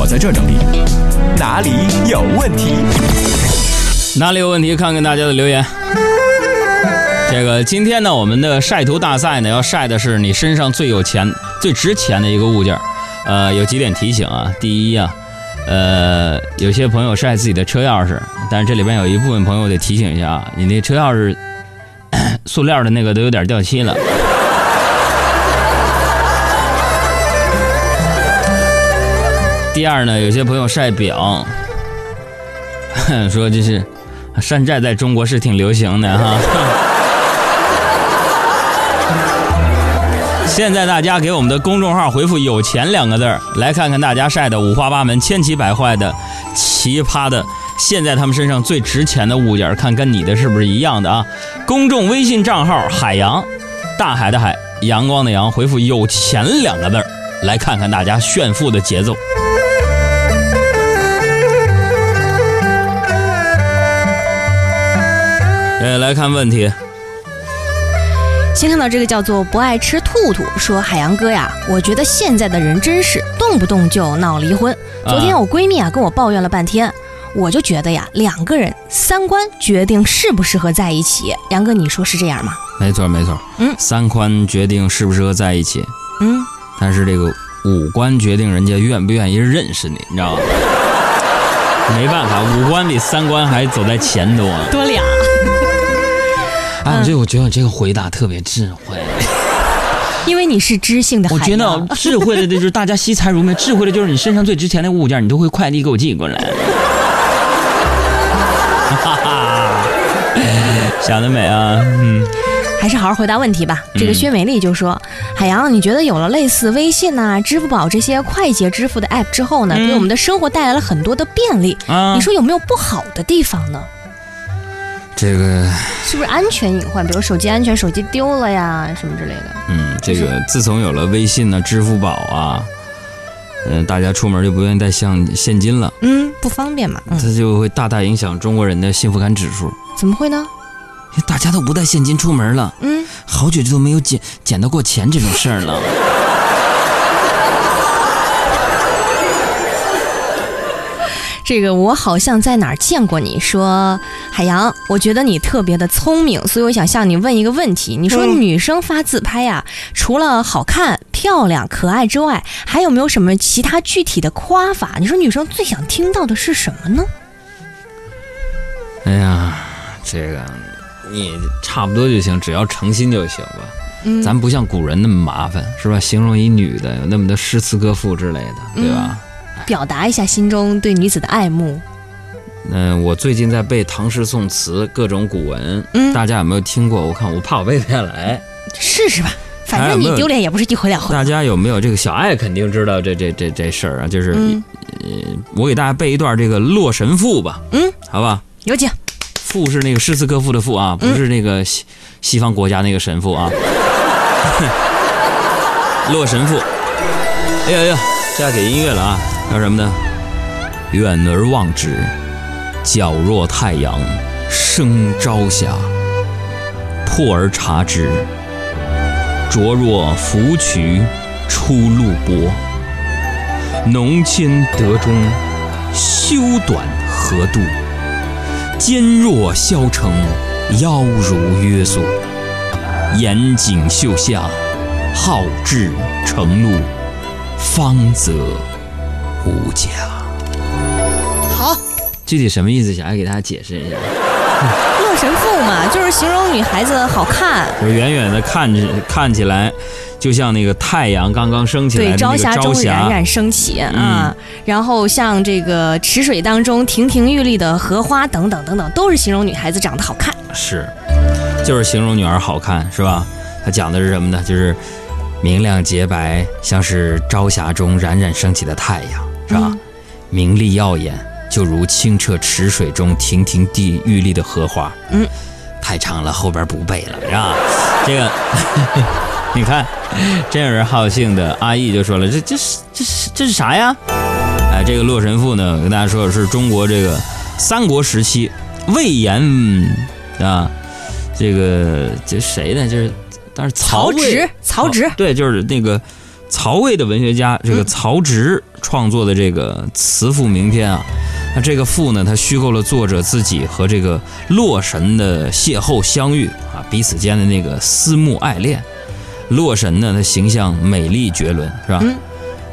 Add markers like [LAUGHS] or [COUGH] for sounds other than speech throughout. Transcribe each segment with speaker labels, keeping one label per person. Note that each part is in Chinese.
Speaker 1: 我在这整理，哪里有问题？
Speaker 2: 哪里有问题？看看大家的留言。这个今天呢，我们的晒图大赛呢，要晒的是你身上最有钱、最值钱的一个物件。呃，有几点提醒啊。第一啊，呃，有些朋友晒自己的车钥匙，但是这里边有一部分朋友得提醒一下啊，你那车钥匙 [COUGHS] 塑料的那个都有点掉漆了。第二呢，有些朋友晒表，[LAUGHS] 说这是山寨在中国是挺流行的哈。[LAUGHS] 现在大家给我们的公众号回复“有钱”两个字儿，来看看大家晒的五花八门、千奇百怪的、奇葩的，现在他们身上最值钱的物件，看跟你的是不是一样的啊？公众微信账号“海洋”，大海的海，阳光的阳，回复“有钱”两个字儿，来看看大家炫富的节奏。呃，来看问题。
Speaker 3: 先看到这个叫做不爱吃兔兔，说海洋哥呀，我觉得现在的人真是动不动就闹离婚。昨天我闺蜜啊跟我抱怨了半天，我就觉得呀，两个人三观决定适不适合在一起。杨哥，你说是这样吗？
Speaker 2: 没错，没错。
Speaker 3: 嗯，
Speaker 2: 三观决定适不适合在一起，
Speaker 3: 嗯，
Speaker 2: 但是这个五官决定人家愿不愿意认识你，你知道吗？没办法，五官比三观还走在前头啊。
Speaker 3: 多俩。
Speaker 2: 哎，我这我觉得这个回答特别智慧，[LAUGHS]
Speaker 3: 因为你是知性的海
Speaker 2: 我觉。得智慧的就是大家惜财如命，智慧的就是你身上最值钱的物件，你都会快递给我寄过来。哈 [LAUGHS] 哈，想得美啊！嗯，
Speaker 3: 还是好好回答问题吧。这个薛美丽就说：“海洋，你觉得有了类似微信呐、支付宝这些快捷支付的 app 之后呢，
Speaker 2: 嗯
Speaker 3: 给我们的生活带来了很多的便利。
Speaker 2: 啊
Speaker 3: 你说有没有不好的地方呢？
Speaker 2: 这个，
Speaker 3: 是不是安全隐患？比如手机安全，手机丢了呀，什么之类的。
Speaker 2: 嗯，这个自从有了微信呢、支付宝啊，嗯、大家出门就不愿意带像现金了，
Speaker 3: 嗯，不方便嘛。嗯，
Speaker 2: 这就会大大影响中国人的幸福感指数。
Speaker 3: 怎么会呢？
Speaker 2: 大家都不带现金出门了，
Speaker 3: 嗯，
Speaker 2: 好久都没有捡捡到过钱这种事儿了。
Speaker 3: 这个我好像在哪儿见过你说，海洋，我觉得你特别的聪明，所以我想向你问一个问题。你说
Speaker 2: 嗯
Speaker 3: 女生发自拍呀、除了好看、漂亮、可爱之外，还有没有什么其他具体的夸法？你说女生最想听到的是什么呢？
Speaker 2: 哎呀，这个你差不多就行，只要诚心就行吧。
Speaker 3: 嗯
Speaker 2: 咱不像古人那么麻烦，是吧？形容一女的有那么多诗词歌赋之类的，对吧？
Speaker 3: 表达一下心中对女子的爱慕。
Speaker 2: 嗯、我最近在背唐诗宋词，各种古文，
Speaker 3: 嗯
Speaker 2: 大家有没有听过？我看我怕我背不下来，
Speaker 3: 试试吧，反正你丢脸也不是一回两回。
Speaker 2: 大家有没有这个小爱肯定知道这这这这事儿啊？就是、
Speaker 3: 嗯
Speaker 2: 我给大家背一段这个《洛神赋》吧，
Speaker 3: 嗯，
Speaker 2: 好吧？
Speaker 3: 有请。
Speaker 2: 赋是那个诗词歌赋的赋啊，不是那个西西方国家那个神父啊。[LAUGHS] 洛神赋，哎呀呀，这要给音乐了啊！叫什么呢？远而望之，皎若太阳升朝霞；破而察之，灼若芙蕖出露波。浓纤得中，修短合度。肩若削成，腰如约束。严谨秀下，好志成路，方则无价。
Speaker 3: 好，
Speaker 2: 具体什么意思？小爱给大家解释一下。
Speaker 3: 洛神赋嘛，就是形容女孩子好看，
Speaker 2: 就是远远的看着看起来，就像那个太阳刚刚升起来
Speaker 3: 对，朝霞中冉冉升起
Speaker 2: 嗯
Speaker 3: 啊，然后像这个池水当中亭亭玉立的荷花等等等等，都是形容女孩子长得好看。
Speaker 2: 是，就是形容女儿好看，是吧？它讲的是什么呢？就是明亮洁白，像是朝霞中冉冉升起的太阳，是吧？
Speaker 3: 嗯
Speaker 2: 明丽耀眼，就如清澈池水中亭亭地玉立的荷花。
Speaker 3: 嗯，
Speaker 2: 太长了，后边不背了，是吧？[LAUGHS] 这个，[LAUGHS] 你看，真有人好性的阿义就说了，这这是这是这是啥呀？哎，这个《洛神赋》呢，我跟大家说的是中国这个三国时期魏延啊，这个这谁呢？就是当时曹
Speaker 3: 曹植曹植
Speaker 2: 对，就是那个曹曹魏的文学家这个曹植创作的这个词赋名篇啊，那这个赋呢，它虚构了作者自己和这个洛神的邂逅相遇啊，彼此间的那个思慕爱恋。洛神呢，他形象美丽绝伦，是吧？
Speaker 3: 嗯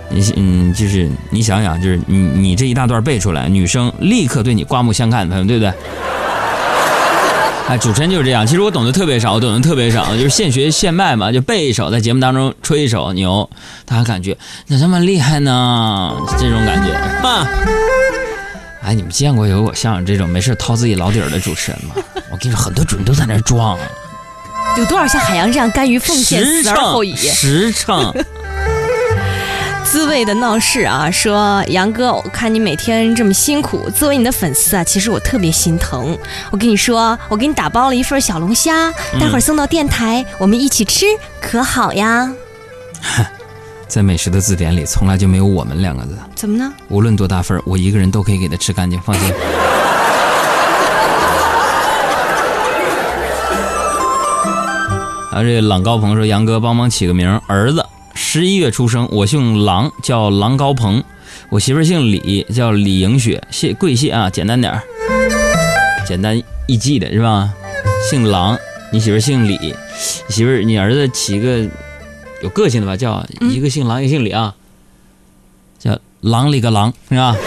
Speaker 2: 你嗯，就是你想想，就是你你这一大段背出来，女生立刻对你刮目相看，朋友对不对？哎，主持人就是这样。其实我懂得特别少，我懂得特别少，就是现学现卖嘛，就背一首，在节目当中吹一首牛，大家感觉咋这么厉害呢？这种感觉啊！哎，你们见过有我像我这种没事掏自己老底儿的主持人吗？我跟你说，很多主持人都在那儿装，
Speaker 3: 有多少像海洋这样甘于奉献、
Speaker 2: 实
Speaker 3: 死而后已？
Speaker 2: 实诚。
Speaker 3: 滋味的闹事啊，说杨哥，我看你每天这么辛苦，作为你的粉丝啊，其实我特别心疼。我跟你说，我给你打包了一份小龙虾，待会儿送到电台，我们一起吃，可好呀？[LAUGHS]
Speaker 2: 在美食的字典里，从来就没有“我们”两个字。
Speaker 3: 怎么呢？
Speaker 2: 无论多大份儿，我一个人都可以给它吃干净，放心。[LAUGHS] 啊，这朗高鹏说：“杨哥，帮忙起个名，儿子十一月出生，我姓郎，叫郎高鹏；我媳妇姓李，叫李莹雪，谢贵谢啊，简单点儿，简单易记的是吧？姓郎，你媳妇姓李，媳妇你儿子起个有个性的吧，叫一个姓郎，一个姓李啊，叫郎里个郎是吧？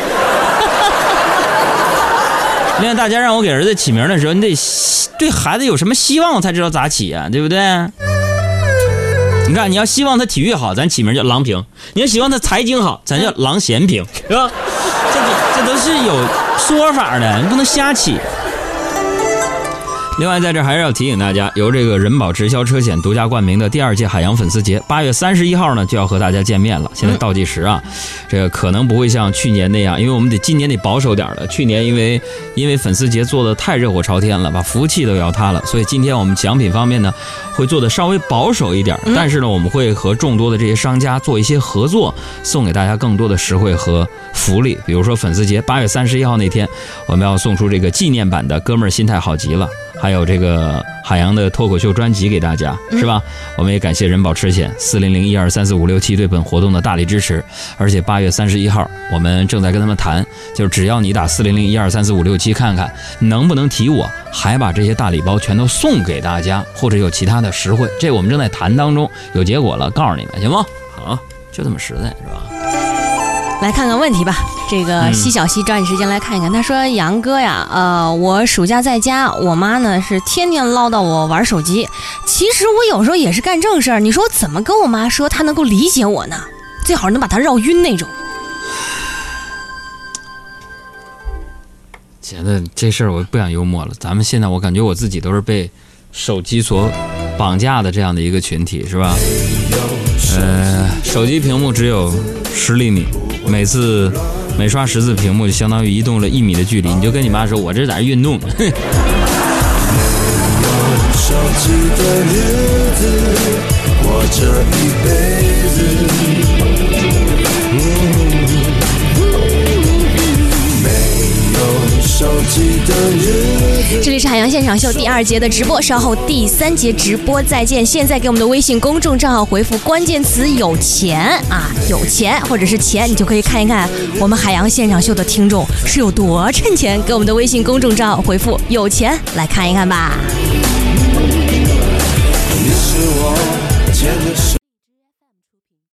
Speaker 2: 另外，大家让我给儿子起名的时候，你得对孩子有什么希望，我才知道咋起啊，对不对？你看，你要希望他体育好，咱起名叫郎平；你要希望他财经好，咱叫郎咸平，是吧？这都这都是有说法的，你不能瞎起。另外，在这还是要提醒大家，由这个人保直销车险独家冠名的第二届海洋粉丝节，八月三十一号呢就要和大家见面了。现在倒计时啊，这个可能不会像去年那样，因为我们得今年得保守点了。去年因为因为粉丝节做的太热火朝天了，把服务器都要塌了，所以今天我们奖品方面呢会做的稍微保守一点。但是呢，我们会和众多的这些商家做一些合作，送给大家更多的实惠和福利。比如说粉丝节八月三十一号那天，我们要送出这个纪念版的《哥们儿心态好极了》。还有这个海洋的脱口秀专辑给大家，是吧？我们也感谢人保车险四零零一二三四五六七对本活动的大力支持。而且八月三十一号，我们正在跟他们谈，就是只要你打四零零一二三四五六七看看能不能提我，还把这些大礼包全都送给大家，或者有其他的实惠，这我们正在谈当中，有结果了告诉你们，行吗？好，就这么实在，是吧？
Speaker 3: 来看看问题吧。这个
Speaker 2: 嗯
Speaker 3: 西小西抓紧时间来看一看。他说：“杨哥呀，呃，我暑假在家，我妈呢是天天唠叨我玩手机。其实我有时候也是干正事儿。你说我怎么跟我妈说她能够理解我呢？最好能把她绕晕那种。
Speaker 2: 觉得这事儿我不想幽默了。咱们现在我感觉我自己都是被手机所绑架的这样的一个群体，是吧？呃，手机屏幕只有十厘米，每次每刷十次屏幕就相当于移动了一米的距离。你就跟你妈说，我这在运动。
Speaker 4: 手机的日子，过这一辈子。
Speaker 3: 这里是海洋现场秀第二节的直播，稍后第三节直播再见。现在给我们的微信公众账号回复关键词“有钱”啊，有钱或者是钱，你就可以看一看我们海洋现场秀的听众是有多趁钱。给我们的微信公众账号回复“有钱”来看一看吧。
Speaker 4: 你是我牵着手